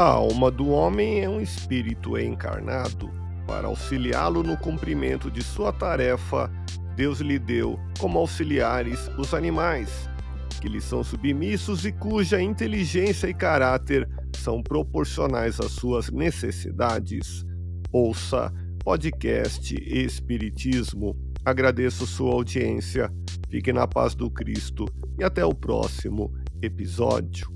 A alma do homem é um espírito encarnado. Para auxiliá-lo no cumprimento de sua tarefa, Deus lhe deu como auxiliares os animais, que lhe são submissos e cuja inteligência e caráter são proporcionais às suas necessidades. Ouça podcast Espiritismo. Agradeço sua audiência. Fique na paz do Cristo e até o próximo episódio.